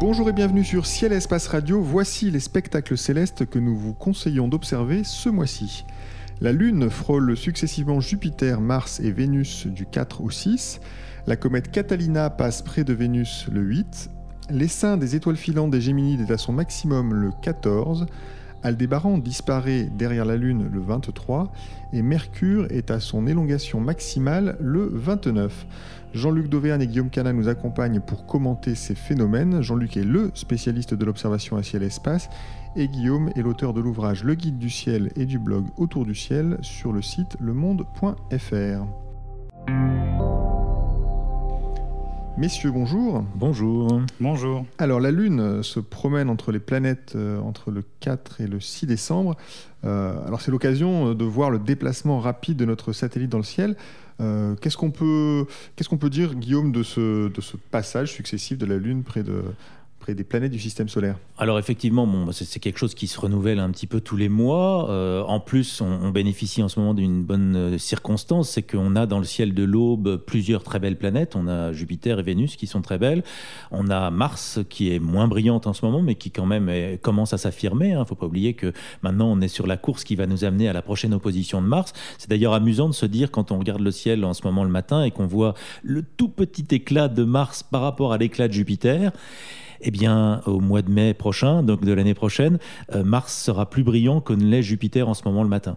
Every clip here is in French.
Bonjour et bienvenue sur Ciel Espace Radio. Voici les spectacles célestes que nous vous conseillons d'observer ce mois-ci. La Lune frôle successivement Jupiter, Mars et Vénus du 4 au 6. La comète Catalina passe près de Vénus le 8. L'essaim des étoiles filantes des Géminides est à son maximum le 14. Aldébaran disparaît derrière la Lune le 23 et Mercure est à son élongation maximale le 29. Jean-Luc Dauvergne et Guillaume Cana nous accompagnent pour commenter ces phénomènes. Jean-Luc est le spécialiste de l'observation à ciel et espace et Guillaume est l'auteur de l'ouvrage Le guide du ciel et du blog Autour du ciel sur le site lemonde.fr. Messieurs, bonjour. Bonjour. Bonjour. Alors, la Lune se promène entre les planètes euh, entre le 4 et le 6 décembre. Euh, alors, c'est l'occasion de voir le déplacement rapide de notre satellite dans le ciel. Euh, qu'est-ce qu'on peut, qu'est-ce qu'on peut dire, Guillaume, de ce, de ce passage successif de la Lune près de, des planètes du système solaire Alors effectivement, c'est quelque chose qui se renouvelle un petit peu tous les mois. Euh, en plus, on, bénéficie en ce moment d'une bonne euh, circonstance, c'est qu'on a dans le ciel de l'aube plusieurs très belles planètes. On a Jupiter et Vénus qui sont très belles. On a Mars qui est moins brillante en ce moment, mais qui quand même commence à s'affirmer. Il hein. ne faut pas oublier que maintenant on est sur la course qui va nous amener à la prochaine opposition de Mars. C'est d'ailleurs amusant de se dire quand on regarde le ciel en ce moment le matin et qu'on voit le tout petit éclat de Mars par rapport à l'éclat de Jupiter eh bien, au mois de mai prochain, donc de l'année prochaine, euh, Mars sera plus brillant que ne l'est Jupiter en ce moment le matin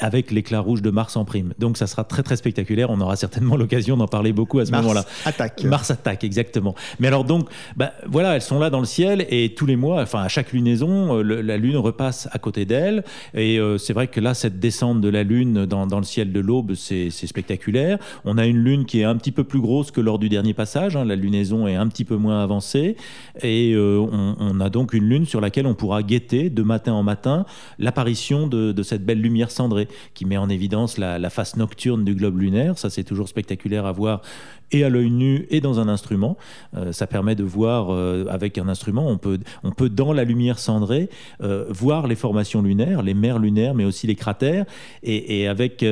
avec l'éclat rouge de Mars en prime. Donc ça sera très très spectaculaire. On aura certainement l'occasion d'en parler beaucoup à ce moment-là. Attaque. Mars attaque, exactement. Mais alors donc, bah, voilà, elles sont là dans le ciel et tous les mois, enfin à chaque lunaison, euh, la Lune repasse à côté d'elle. Et euh, c'est vrai que là, cette descente de la Lune dans, dans le ciel de l'aube, c'est spectaculaire. On a une Lune qui est un petit peu plus grosse que lors du dernier passage. Hein. La lunaison est un petit peu moins avancée. Et euh, on, on, a donc une Lune sur laquelle on pourra guetter de matin en matin l'apparition de, de cette belle lumière cendrée qui met en évidence la, face nocturne du globe lunaire. Ça, c'est toujours spectaculaire à voir et à l'œil nu et dans un instrument. Euh, ça permet de voir euh, avec un instrument, on peut, on peut dans la lumière cendrée euh, voir les formations lunaires, les mers lunaires, mais aussi les cratères. Et, et avec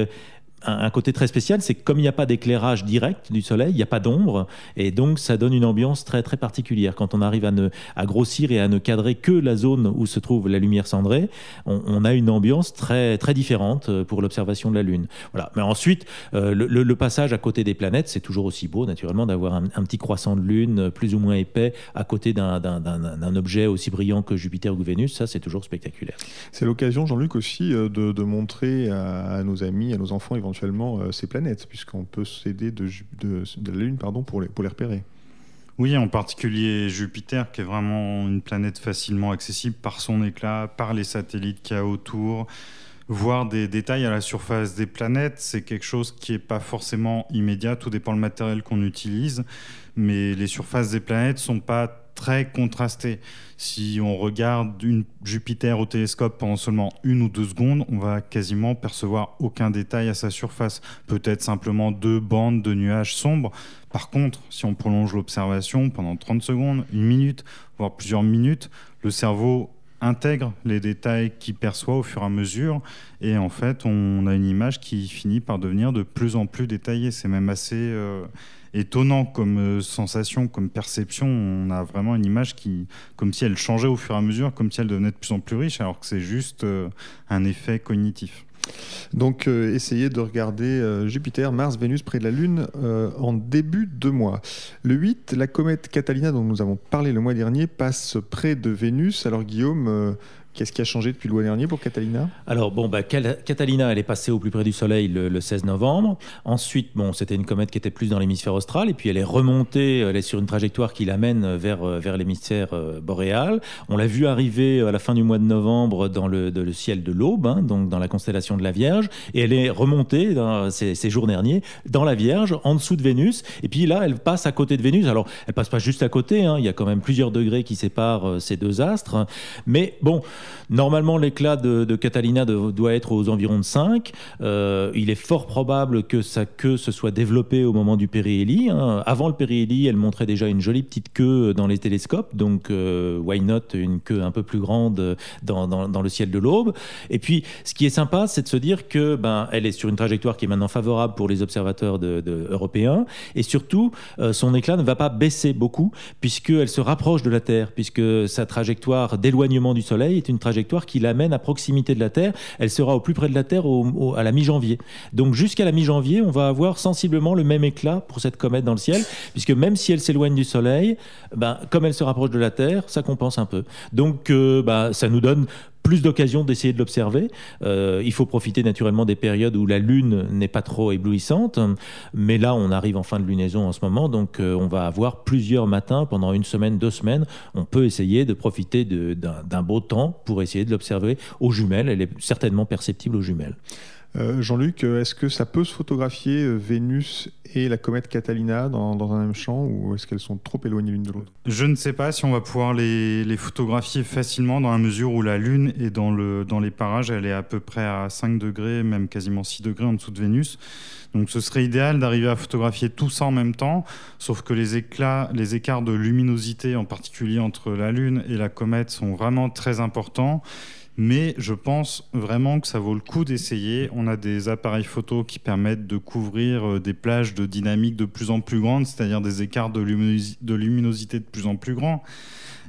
un, côté très spécial, c'est que comme il n'y a pas d'éclairage direct du soleil, il n'y a pas d'ombre, et donc ça donne une ambiance très très particulière. Quand on arrive à, ne, grossir et à ne cadrer que la zone où se trouve la lumière cendrée, on, a une ambiance très très différente euh, pour l'observation de la Lune. Voilà. Mais ensuite, euh, le, passage à côté des planètes, c'est toujours aussi beau, naturellement, d'avoir un, petit croissant de Lune euh, plus ou moins épais à côté d'un objet aussi brillant que Jupiter ou Vénus. Ça, c'est toujours spectaculaire. C'est l'occasion, Jean-Luc, aussi de, montrer à, à, nos amis, à nos enfants euh, ces planètes, puisqu'on peut s'aider de, de, la Lune pardon, pour, les, pour les repérer. Oui, en particulier Jupiter, qui est vraiment une planète facilement accessible par son éclat, par les satellites qu'il y a autour. Voir des détails à la surface des planètes, c'est quelque chose qui n'est pas forcément immédiat, tout dépend le matériel qu'on utilise, mais les surfaces des planètes sont pas très contrasté. Si on regarde Jupiter au télescope pendant seulement une ou deux secondes, on va quasiment percevoir aucun détail à sa surface. Peut-être simplement deux bandes de nuages sombres. Par contre, si on prolonge l'observation pendant 30 secondes, une minute, voire plusieurs minutes, le cerveau intègre les détails qu'il perçoit au fur et à mesure et en fait on a une image qui finit par devenir de plus en plus détaillée c'est même assez euh, étonnant comme euh, sensation, comme perception. On a vraiment une image qui, comme si elle changeait au fur et à mesure, comme si elle devenait de plus en plus riche, alors que c'est juste euh, un effet cognitif. Donc, euh, essayez de regarder Jupiter, Mars, Vénus près de la Lune en début de mois. Le 8, la comète Catalina, dont nous avons parlé le mois dernier, passe près de Vénus. Alors, Guillaume, Qu'est-ce qui a changé depuis le mois dernier pour Catalina? Alors, bon, bah, Catalina, elle est passée au plus près du Soleil le, 16 novembre. Ensuite, bon, c'était une comète qui était plus dans l'hémisphère austral. Et puis, elle est remontée, elle est sur une trajectoire qui l'amène vers, euh, vers l'hémisphère euh, boréal. On l'a vu arriver à la fin du mois de novembre dans le, le ciel de l'Aube, hein, donc dans la constellation de la Vierge. Et elle est remontée ces, jours derniers dans la Vierge, en dessous de Vénus. Et puis là, elle passe à côté de Vénus. Alors, elle passe pas juste à côté. Hein. Il y a quand même plusieurs degrés qui séparent euh, ces deux astres. Mais bon, Normalement, l'éclat de, Catalina doit être aux environs de 5. Euh, il est fort probable que sa queue se soit développée au moment du périhélie. Hein. Avant le périhélie, elle montrait déjà une jolie petite queue dans les télescopes, donc euh, why not une queue un peu plus grande dans, le ciel de l'aube. Et puis, ce qui est sympa, c'est de se dire que ben, elle est sur une trajectoire qui est maintenant favorable pour les observateurs européens, et surtout, euh, son éclat ne va pas baisser beaucoup puisqu'elle se rapproche de la Terre, puisque sa trajectoire d'éloignement du Soleil est une trajectoire qui l'amène à proximité de la Terre. Elle sera au plus près de la Terre à la mi-janvier. Donc jusqu'à la mi-janvier, on va avoir sensiblement le même éclat pour cette comète dans le ciel, puisque même si elle s'éloigne du Soleil, ben, comme elle se rapproche de la Terre, ça compense un peu. Donc euh, ben, ça nous donne plus d'occasions d'essayer de l'observer. Euh, il faut profiter naturellement des périodes où la Lune n'est pas trop éblouissante, mais là on arrive en fin de lunaison en ce moment, donc euh, on va avoir plusieurs matins pendant une semaine, deux semaines. On peut essayer de profiter d'un beau temps pour essayer de l'observer aux jumelles. Elle est certainement perceptible aux jumelles. Euh, Jean-Luc, est-ce que ça peut se photographier euh, Vénus et la comète Catalina dans, un même champ ou est-ce qu'elles sont trop éloignées l'une de l'autre? Je ne sais pas si on va pouvoir les, photographier facilement dans la mesure où la Lune est dans, le, dans les parages, elle est à peu près à 5 degrés, même quasiment 6 degrés en dessous de Vénus. Donc ce serait idéal d'arriver à photographier tout ça en même temps, sauf que les éclats, les écarts de luminosité en particulier entre la Lune et la comète sont vraiment très importants mais je pense vraiment que ça vaut le coup d'essayer. On a des appareils photo qui permettent de couvrir euh, des plages de dynamique de plus en plus grandes, c'est-à-dire des écarts de, luminosité de plus en plus grands.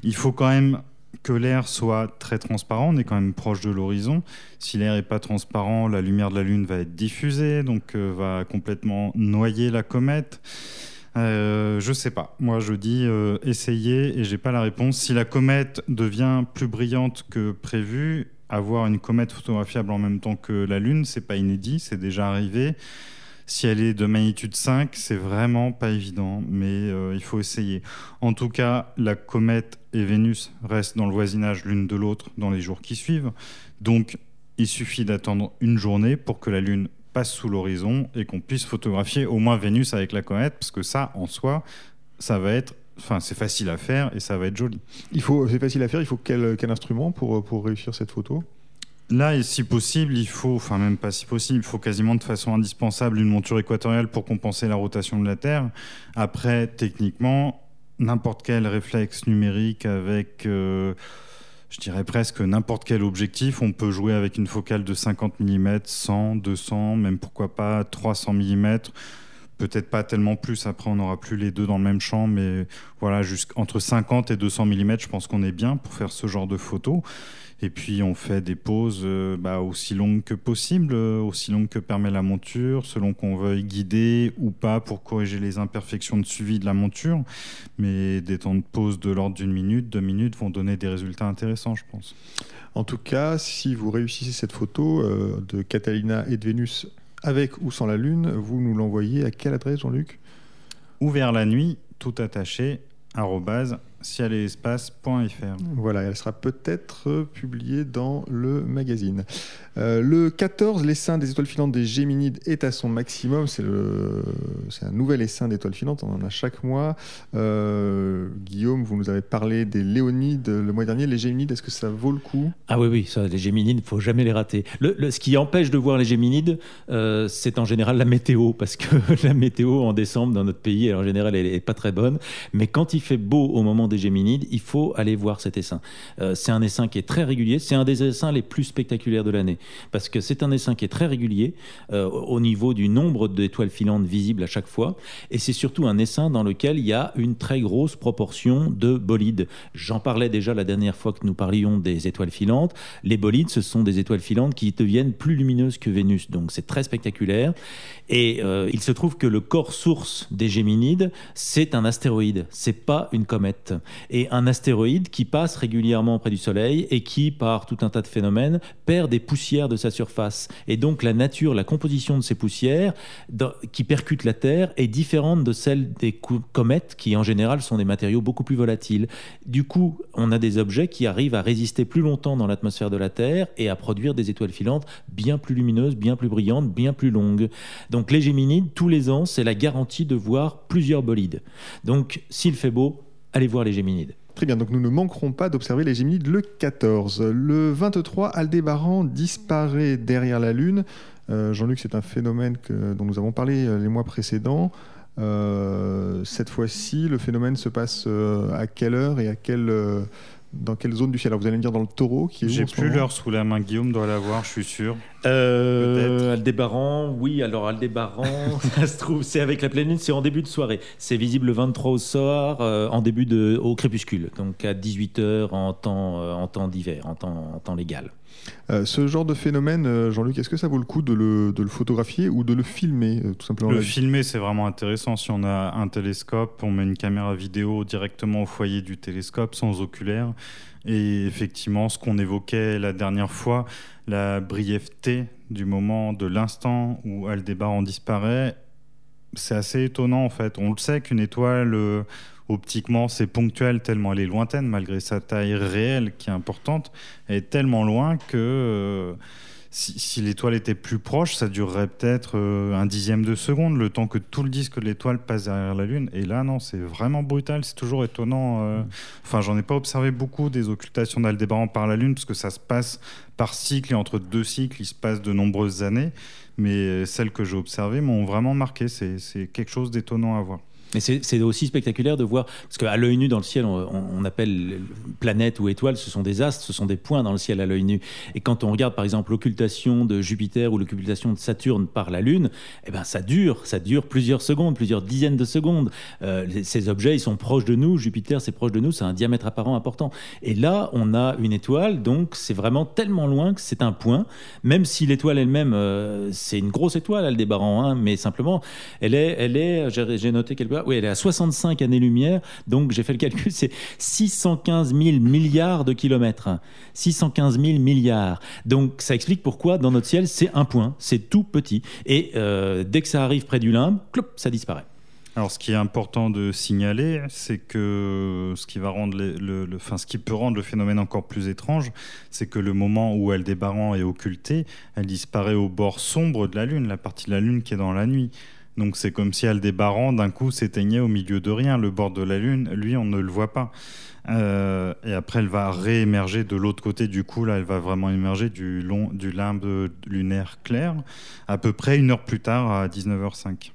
Il faut quand même que l'air soit très transparent, on est quand même proche de l'horizon. Si l'air n'est pas transparent, la lumière de la Lune va être diffusée, donc euh, va complètement noyer la comète. Euh, je sais pas. Moi, je dis euh, essayez et j'ai pas la réponse. Si la comète devient plus brillante que prévu, avoir une comète photographiable en même temps que la Lune, c'est pas inédit, c'est déjà arrivé. Si elle est de magnitude 5, c'est vraiment pas évident, mais euh, il faut essayer. En tout cas, la comète et Vénus restent dans le voisinage l'une de l'autre dans les jours qui suivent. Donc, il suffit d'attendre une journée pour que la Lune passe sous l'horizon et qu'on puisse photographier au moins Vénus avec la comète, parce que ça, en soi, ça va être Enfin, c'est facile à faire et ça va être joli. Il faut, c'est facile à faire. Il faut quel, quel instrument pour, pour réussir cette photo? Là, et si possible, il faut, enfin même pas si possible, il faut quasiment de façon indispensable une monture équatoriale pour compenser la rotation de la Terre. Après, techniquement, n'importe quel réflexe numérique avec euh, je dirais presque n'importe quel objectif. On peut jouer avec une focale de 50 mm, 100, 200, même pourquoi pas 300 mm. Peut-être pas tellement plus, après on n'aura plus les deux dans le même champ, mais voilà, entre 50 et 200 mm, je pense qu'on est bien pour faire ce genre de photos. Et puis on fait des pauses euh, bah, aussi longues que possible, euh, aussi longues que permet la monture, selon qu'on veuille guider ou pas pour corriger les imperfections de suivi de la monture. Mais des temps de pause de l'ordre d'une minute, deux minutes vont donner des résultats intéressants, je pense. En tout cas, si vous réussissez cette photo euh, de Catalina et de Vénus avec ou sans la Lune, vous nous l'envoyez à quelle adresse, Jean-Luc? Ouvert la nuit, tout attaché, cielespace.fr. Voilà, elle sera peut-être publiée dans le magazine. Euh, le 14, l'essaim des étoiles filantes des Géminides est à son maximum. C'est un nouvel essaim d'étoiles filantes, on en a chaque mois. Euh, Guillaume, vous nous avez parlé des Léonides le mois dernier. Les Géminides, est-ce que ça vaut le coup? Ah oui, oui, ça, les Géminides, il ne faut jamais les rater. Le, ce qui empêche de voir les Géminides, euh, c'est en général la météo, parce que la météo en décembre dans notre pays, en général, elle n'est pas très bonne. Mais quand il fait beau au moment des Géminides, il faut aller voir cet essaim. c'est un essaim qui est très régulier, c'est un des essaims les plus spectaculaires de l'année parce que c'est un essaim qui est très régulier euh, au niveau du nombre d'étoiles filantes visibles à chaque fois, et c'est surtout un essaim dans lequel il y a une très grosse proportion de bolides. J'en parlais déjà la dernière fois que nous parlions des étoiles filantes. Les bolides, ce sont des étoiles filantes qui deviennent plus lumineuses que Vénus, donc c'est très spectaculaire. Et euh, il se trouve que le corps source des Géminides, c'est un astéroïde, c'est pas une comète. Et un astéroïde qui passe régulièrement près du Soleil et qui, par tout un tas de phénomènes, perd des poussières de sa surface. Et donc la nature, la composition de ces poussières qui percutent la Terre est différente de celle des comètes qui, en général, sont des matériaux beaucoup plus volatiles. Du coup, on a des objets qui arrivent à résister plus longtemps dans l'atmosphère de la Terre et à produire des étoiles filantes bien plus lumineuses, bien plus brillantes, bien plus longues. Donc les Géminides, tous les ans, c'est la garantie de voir plusieurs bolides. Donc s'il fait beau, allez voir les Géminides. Très bien, donc nous ne manquerons pas d'observer les Géminides le 14. Le 23, Aldébaran disparaît derrière la Lune. Euh, Jean-Luc, c'est un phénomène dont nous avons parlé euh, les mois précédents. Euh, cette fois-ci, le phénomène se passe à quelle heure et à quelle dans quelle zone du ciel? Alors vous allez me dire dans le taureau qui est J'ai plus l'heure sous la main, Guillaume doit l'avoir, je suis sûr. Euh, Aldébaran, oui, alors Aldébaran, ça se trouve, c'est avec la pleine lune, c'est en début de soirée. C'est visible le 23 au soir, euh, en début de, au crépuscule, donc à 18h en temps, euh, en temps d'hiver, en temps, en temps légal. Euh, ce genre de phénomène, Jean-Luc, est-ce que ça vaut le coup de le, de le photographier ou de le filmer tout simplement? Le filmer, c'est vraiment intéressant. Si on a un télescope, on met une caméra vidéo directement au foyer du télescope sans oculaire. Et effectivement, ce qu'on évoquait la dernière fois, la brièveté du moment, de l'instant où Aldébaran disparaît, c'est assez étonnant en fait. On le sait qu'une étoile, euh, optiquement, c'est ponctuel tellement elle est lointaine, malgré sa taille réelle qui est importante. Elle est tellement loin que... Euh, si, l'étoile était plus proche, ça durerait peut-être euh, un dixième de seconde, le temps que tout le disque de l'étoile passe derrière la Lune. Et là, non, c'est vraiment brutal, c'est toujours étonnant. Euh. Enfin, j'en ai pas observé beaucoup des occultations d'Aldébaran par la Lune, parce que ça se passe par cycle, et entre deux cycles, il se passe de nombreuses années. Mais celles que j'ai observées m'ont vraiment marqué, c'est quelque chose d'étonnant à voir. Mais c'est aussi spectaculaire de voir, parce qu'à l'œil nu dans le ciel, on, appelle planète ou étoile, ce sont des astres, ce sont des points dans le ciel à l'œil nu. Et quand on regarde par exemple l'occultation de Jupiter ou l'occultation de Saturne par la Lune, eh ben ça dure, ça dure plusieurs secondes, plusieurs dizaines de secondes. Euh, ces objets, ils sont proches de nous. Jupiter, c'est proche de nous, c'est un diamètre apparent important. Et là, on a une étoile, donc c'est vraiment tellement loin que c'est un point, même si l'étoile elle-même, euh, c'est une grosse étoile, Aldébaran, hein, mais simplement, elle est, elle est, j'ai noté quelque oui, elle est à 65 années-lumière, donc j'ai fait le calcul, c'est 615 000 milliards de kilomètres. 615 000 milliards. Donc ça explique pourquoi dans notre ciel, c'est un point, c'est tout petit. Et euh, dès que ça arrive près du limbe, clop, ça disparaît. Alors, ce qui est important de signaler, c'est que ce qui va rendre le, ce qui peut rendre le phénomène encore plus étrange, c'est que le moment où Aldébaran est occultée, elle disparaît au bord sombre de la Lune, la partie de la Lune qui est dans la nuit. Donc c'est comme si Aldébaran, d'un coup, s'éteignait au milieu de rien. Le bord de la Lune, lui, on ne le voit pas. Euh, et après, elle va réémerger de l'autre côté. Du coup, là, elle va vraiment émerger du, long, du limbe lunaire clair, à peu près une heure plus tard, à 19h05.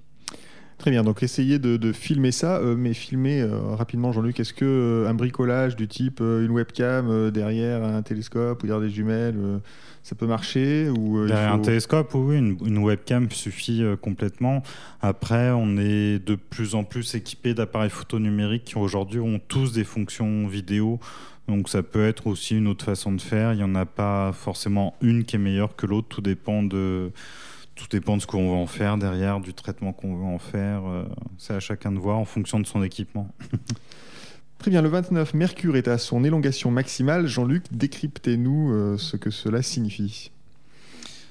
Très bien, donc essayez de, filmer ça, euh, mais filmer euh, rapidement, Jean-Luc, est-ce que un bricolage du type une webcam derrière un télescope ou derrière des jumelles ça peut marcher ou euh, un télescope, oui, une, webcam suffit euh, complètement. Après, on est de plus en plus équipé d'appareils photo numériques qui aujourd'hui ont tous des fonctions vidéo. Donc ça peut être aussi une autre façon de faire. Il n'y en a pas forcément une qui est meilleure que l'autre. Tout dépend de tout dépend de ce qu'on veut en faire derrière, du traitement qu'on veut en faire. Euh, c'est à chacun de voir en fonction de son équipement. Très bien, le 29, Mercure est à son élongation maximale. Jean-Luc, décryptez-nous euh, ce que cela signifie.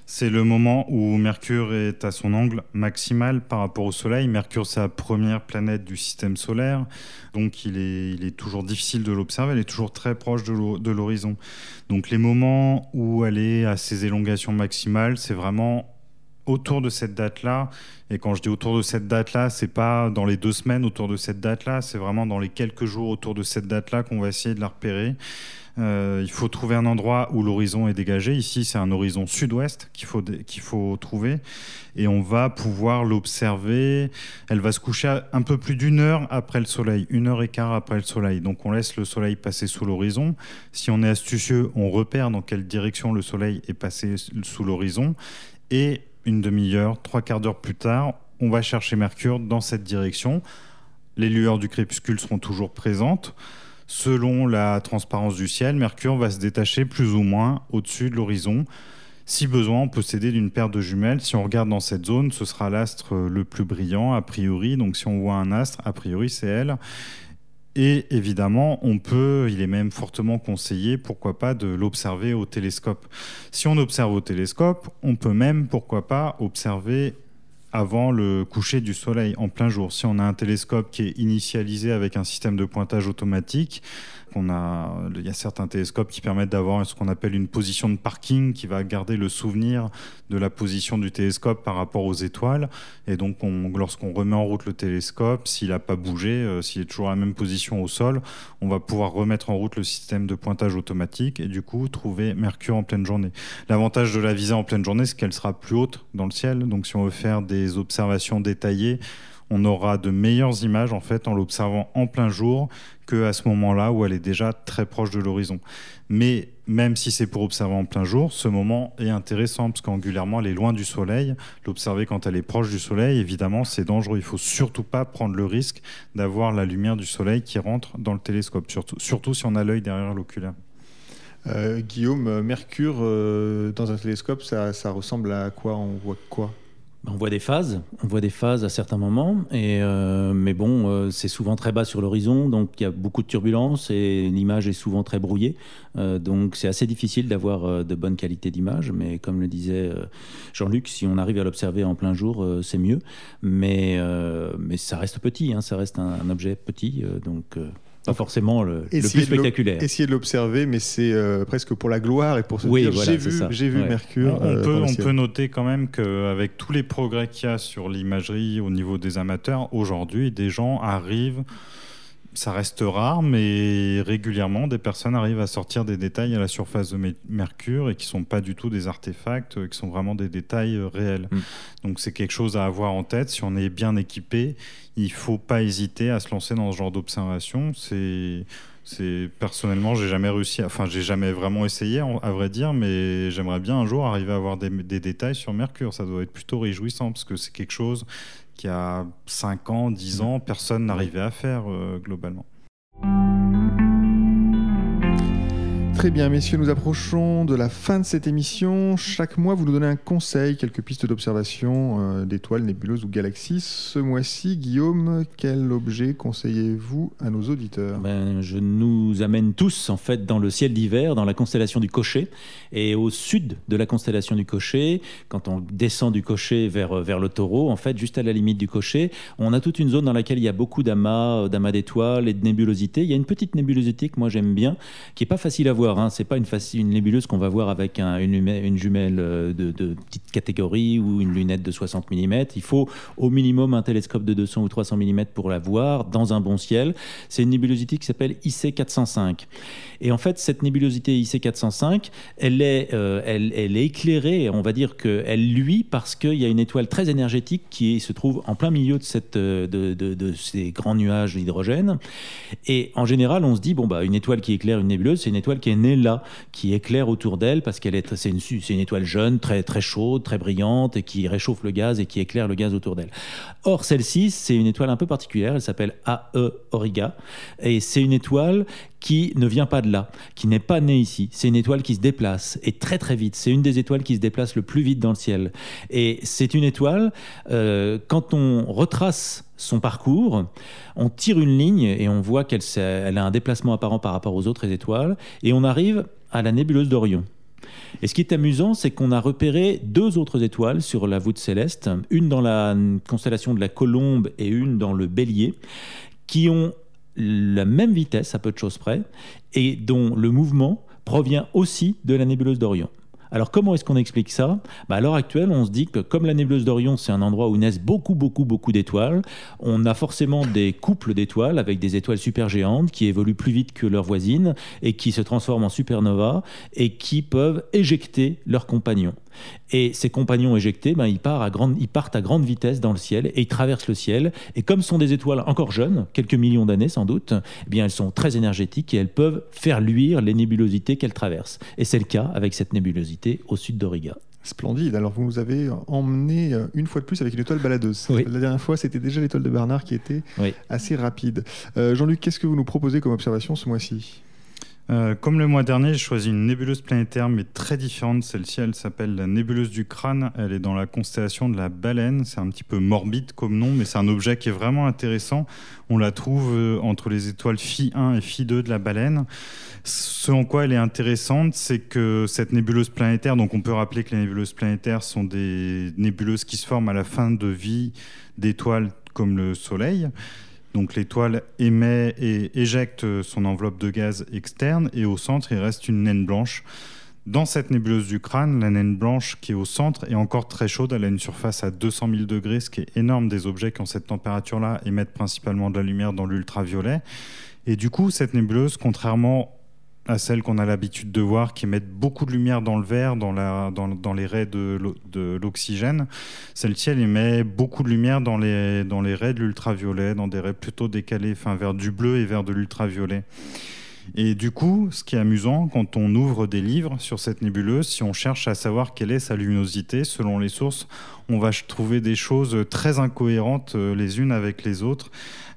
C'est le moment où Mercure est à son angle maximal par rapport au Soleil. Mercure, c'est la première planète du système solaire, donc il est, il est toujours difficile de l'observer, elle est toujours très proche de l'horizon. Donc les moments où elle est à ses élongations maximales, c'est vraiment autour de cette date-là. Et quand je dis autour de cette date-là, c'est pas dans les deux semaines autour de cette date-là, c'est vraiment dans les quelques jours autour de cette date-là qu'on va essayer de la repérer. Euh, il faut trouver un endroit où l'horizon est dégagé. Ici, c'est un horizon sud-ouest qu'il faut, qu'il faut trouver. Et on va pouvoir l'observer. Elle va se coucher un peu plus d'une heure après le soleil, une heure et quart après le soleil. Donc on laisse le soleil passer sous l'horizon. Si on est astucieux, on repère dans quelle direction le soleil est passé sous l'horizon. Et une demi-heure, trois quarts d'heure plus tard, on va chercher Mercure dans cette direction. Les lueurs du crépuscule seront toujours présentes. Selon la transparence du ciel, Mercure va se détacher plus ou moins au-dessus de l'horizon. Si besoin, on peut d'une paire de jumelles. Si on regarde dans cette zone, ce sera l'astre le plus brillant, a priori. Donc si on voit un astre, a priori, c'est elle. Et évidemment, on peut, il est même fortement conseillé, pourquoi pas, de l'observer au télescope. Si on observe au télescope, on peut même, pourquoi pas, observer avant le coucher du soleil en plein jour. Si on a un télescope qui est initialisé avec un système de pointage automatique, il y a certains télescopes qui permettent d'avoir ce qu'on appelle une position de parking qui va garder le souvenir de la position du télescope par rapport aux étoiles. Et donc, lorsqu'on remet en route le télescope, s'il n'a pas bougé, euh, s'il est toujours à la même position au sol, on va pouvoir remettre en route le système de pointage automatique et du coup trouver Mercure en pleine journée. L'avantage de la visée en pleine journée, c'est qu'elle sera plus haute dans le ciel. Donc, si on veut faire des observations détaillées, on aura de meilleures images en fait en l'observant en plein jour que à ce moment-là où elle est déjà très proche de l'horizon. Mais même si c'est pour observer en plein jour, ce moment est intéressant parce qu'angulairement elle est loin du soleil. L'observer quand elle est proche du soleil, évidemment, c'est dangereux. Il faut surtout pas prendre le risque d'avoir la lumière du soleil qui rentre dans le télescope, surtout, si on a l'œil derrière l'oculaire. Euh, Guillaume, Mercure euh, dans un télescope, ça ressemble à quoi? On voit quoi? On voit des phases, on voit des phases à certains moments, et euh, mais bon, euh, c'est souvent très bas sur l'horizon, donc il y a beaucoup de turbulences et l'image est souvent très brouillée, euh, donc c'est assez difficile d'avoir de bonnes qualités d'image. Mais comme le disait Jean-Luc, si on arrive à l'observer en plein jour, c'est mieux. Mais mais ça reste petit, hein, ça reste un, un objet petit, donc pas forcément le, plus spectaculaire. Essayer de l'observer, mais c'est euh, presque pour la gloire et pour se dire j'ai vu, j'ai vu Mercure. On, euh, peut, on peut noter quand même qu'avec tous les progrès qu'il y a sur l'imagerie au niveau des amateurs, aujourd'hui, des gens arrivent ça reste rare, mais régulièrement, des personnes arrivent à sortir des détails à la surface de Mercure et qui sont pas du tout des artefacts, euh, qui sont vraiment des détails réels. Mm. Donc c'est quelque chose à avoir en tête. Si on est bien équipé, il faut pas hésiter à se lancer dans ce genre d'observation. C'est c'est personnellement j'ai jamais réussi enfin j'ai jamais vraiment essayé à vrai dire mais j'aimerais bien un jour arriver à avoir des, des, détails sur Mercure ça doit être plutôt réjouissant parce que c'est quelque chose qu'il y a 5 ans, 10 ans, personne n'arrivait à faire euh, globalement. Très bien, messieurs, nous approchons de la fin de cette émission. Chaque mois, vous nous donnez un conseil, quelques pistes d'observation euh, d'étoiles, nébuleuses ou galaxies. Ce mois-ci, Guillaume, quel objet conseillez-vous à nos auditeurs? Ben, Je nous amène tous, en fait, dans le ciel d'hiver, dans la constellation du Cocher. Et au sud de la constellation du Cocher, quand on descend du Cocher vers, vers le taureau, en fait, juste à la limite du Cocher, on a toute une zone dans laquelle il y a beaucoup d'amas, d'amas d'étoiles et de nébulosités. Il y a une petite nébulosité que moi j'aime bien, qui n'est pas facile à voir Hein. C'est pas une, nébuleuse qu'on va voir avec une, jumelle euh, de, petite catégorie ou une lunette de 60 mm. Il faut au minimum un télescope de 200 ou 300 mm pour la voir dans un bon ciel. C'est une nébulosité qui s'appelle IC 405. Et en fait, cette nébulosité IC 405, elle est, euh, elle, est éclairée, on va dire qu'elle luit parce qu'il y a une étoile très énergétique qui se trouve en plein milieu euh, de ces grands nuages d'hydrogène. Et en général, on se dit, bon, bah, une étoile qui éclaire une nébuleuse, c'est une étoile qui est là, qui éclaire autour d'elle parce qu'elle est, c'est une, une, étoile jeune, très, très chaude, très brillante et qui réchauffe le gaz et qui éclaire le gaz autour d'elle. Or, celle-ci, c'est une étoile un peu particulière. Elle s'appelle AE Auriga et c'est une étoile qui ne vient pas de là, qui n'est pas née ici. C'est une étoile qui se déplace et très très vite. C'est une des étoiles qui se déplace le plus vite dans le ciel. Et c'est une étoile, euh, quand on retrace son parcours, on tire une ligne et on voit qu'elle elle a un déplacement apparent par rapport aux autres étoiles, et on arrive à la nébuleuse d'Orion. Et ce qui est amusant, c'est qu'on a repéré deux autres étoiles sur la voûte céleste, une dans la constellation de la Colombe et une dans le Bélier, qui ont la même vitesse à peu de choses près et dont le mouvement provient aussi de la nébuleuse d'Orion. Alors comment est-ce qu'on explique ça? Bah, À l'heure actuelle, on se dit que comme la nébuleuse d'Orion, c'est un endroit où naissent beaucoup, beaucoup, beaucoup d'étoiles, on a forcément des couples d'étoiles avec des étoiles supergéantes qui évoluent plus vite que leurs voisines et qui se transforment en supernova et qui peuvent éjecter leurs compagnons. Et ces compagnons éjectés, ben, ils, partent à grande, ils partent à grande vitesse dans le ciel et ils traversent le ciel. Et comme sont des étoiles encore jeunes, quelques millions d'années sans doute, eh bien elles sont très énergétiques et elles peuvent faire luire les nébulosités qu'elles traversent. Et c'est le cas avec cette nébulosité au sud d'Auriga. Splendide. Alors, vous nous avez emmené euh, une fois de plus avec une étoile baladeuse. La dernière fois, c'était déjà l'étoile de Bernard qui était assez rapide. Euh, Jean-Luc, qu'est-ce que vous nous proposez comme observation ce mois-ci? Euh, comme le mois dernier, j'ai choisi une nébuleuse planétaire, mais très différente. Celle-ci, elle s'appelle la nébuleuse du crâne. Elle est dans la constellation de la baleine. C'est un petit peu morbide comme nom, mais c'est un objet qui est vraiment intéressant. On la trouve euh, entre les étoiles Phi 1 et Phi 2 de la baleine. Ce en quoi elle est intéressante, c'est que cette nébuleuse planétaire, donc on peut rappeler que les nébuleuses planétaires sont des nébuleuses qui se forment à la fin de vie d'étoiles comme le Soleil Donc l'étoile émet et éjecte son enveloppe de gaz externe et au centre il reste une naine blanche. Dans cette nébuleuse du crâne, la naine blanche qui est au centre est encore très chaude. Elle a une surface à 200 000 degrés, ce qui est énorme. Des objets qui ont cette température-là émettent principalement de la lumière dans l'ultraviolet. Et du coup, cette nébuleuse, contrairement à celles qu'on a l'habitude de voir, qui mettent beaucoup de lumière dans le verre, dans, la, dans, dans les raies de, l'oxygène. Celle-ci, elle émet beaucoup de lumière dans les, dans les raies de l'ultraviolet, dans des raies plutôt décalées, enfin vers du bleu et vers de l'ultraviolet. Et du coup, ce qui est amusant, quand on ouvre des livres sur cette nébuleuse, si on cherche à savoir quelle est sa luminosité, selon les sources, on va trouver des choses très incohérentes euh, les unes avec les autres.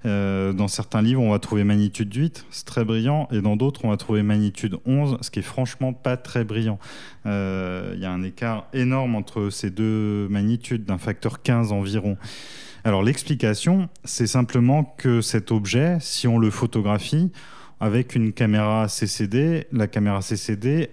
Euh, dans certains livres, on va trouver magnitude 8, c'est très brillant, et dans d'autres, on va trouver magnitude 11, ce qui est franchement pas très brillant. Euh, il y a un écart énorme entre ces deux magnitudes, d'un facteur 15 environ. Alors l'explication, c'est simplement que cet objet, si on le photographie, avec une caméra CCD, la caméra CCD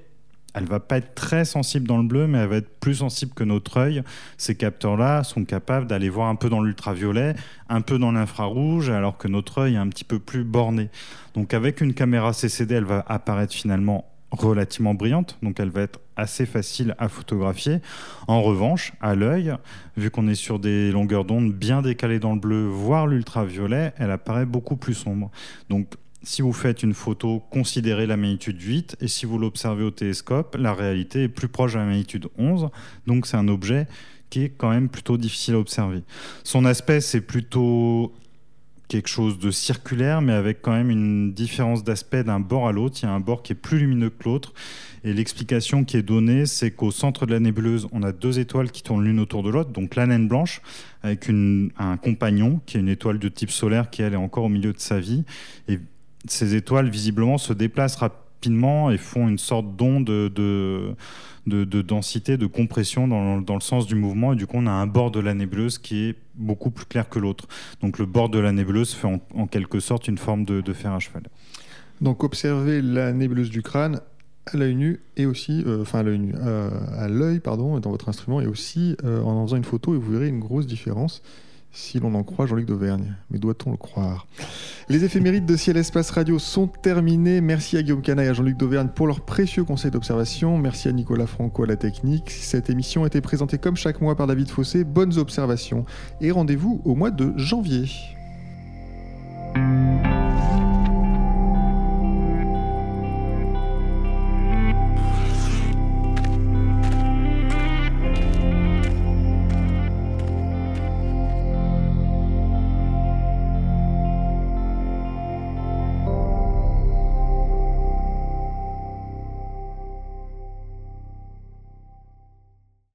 elle va pas être très sensible dans le bleu, mais elle va être plus sensible que notre œil. Ces capteurs-là sont capables d'aller voir un peu dans l'ultraviolet, un peu dans l'infrarouge, alors que notre œil est un petit peu plus borné. Donc avec une caméra CCD, elle va apparaître finalement relativement brillante, donc elle va être assez facile à photographier. En revanche, à l'œil, vu qu'on est sur des longueurs d'onde bien décalées dans le bleu, voire l'ultraviolet, elle apparaît beaucoup plus sombre. Donc si vous faites une photo, considérez la magnitude 8, et si vous l'observez au télescope, la réalité est plus proche de la magnitude 11, donc c'est un objet qui est quand même plutôt difficile à observer. Son aspect, c'est plutôt quelque chose de circulaire, mais avec quand même une différence d'aspect d'un bord à l'autre. Il y a un bord qui est plus lumineux que l'autre. Et l'explication qui est donnée, c'est qu'au centre de la nébuleuse, on a deux étoiles qui tournent l'une autour de l'autre, donc la naine blanche, avec un compagnon, qui est une étoile de type solaire, qui elle est encore au milieu de sa vie. Et ces étoiles visiblement se déplacent rapidement et font une sorte d'onde de, de, densité, de compression dans, le sens du mouvement. Et du coup, on a un bord de la nébuleuse qui est beaucoup plus clair que l'autre. Donc le bord de la nébuleuse fait en, quelque sorte une forme de, fer à cheval. Donc observez la nébuleuse du crâne à l'œil nu et aussi, euh, enfin euh, à l'œil pardon, dans votre instrument et aussi euh, en en faisant une photo et vous verrez une grosse différence si l'on en croit Jean-Luc d'Auvergne. Mais doit-on le croire? Les éphémérides de Ciel Espace Radio sont terminées. Merci à Guillaume Cana et à Jean-Luc d'Auvergne pour leurs précieux conseils d'observation. Merci à Nicolas Franco à la technique. Cette émission a été présentée comme chaque mois par David Fossé. Bonnes observations et rendez-vous au mois de janvier.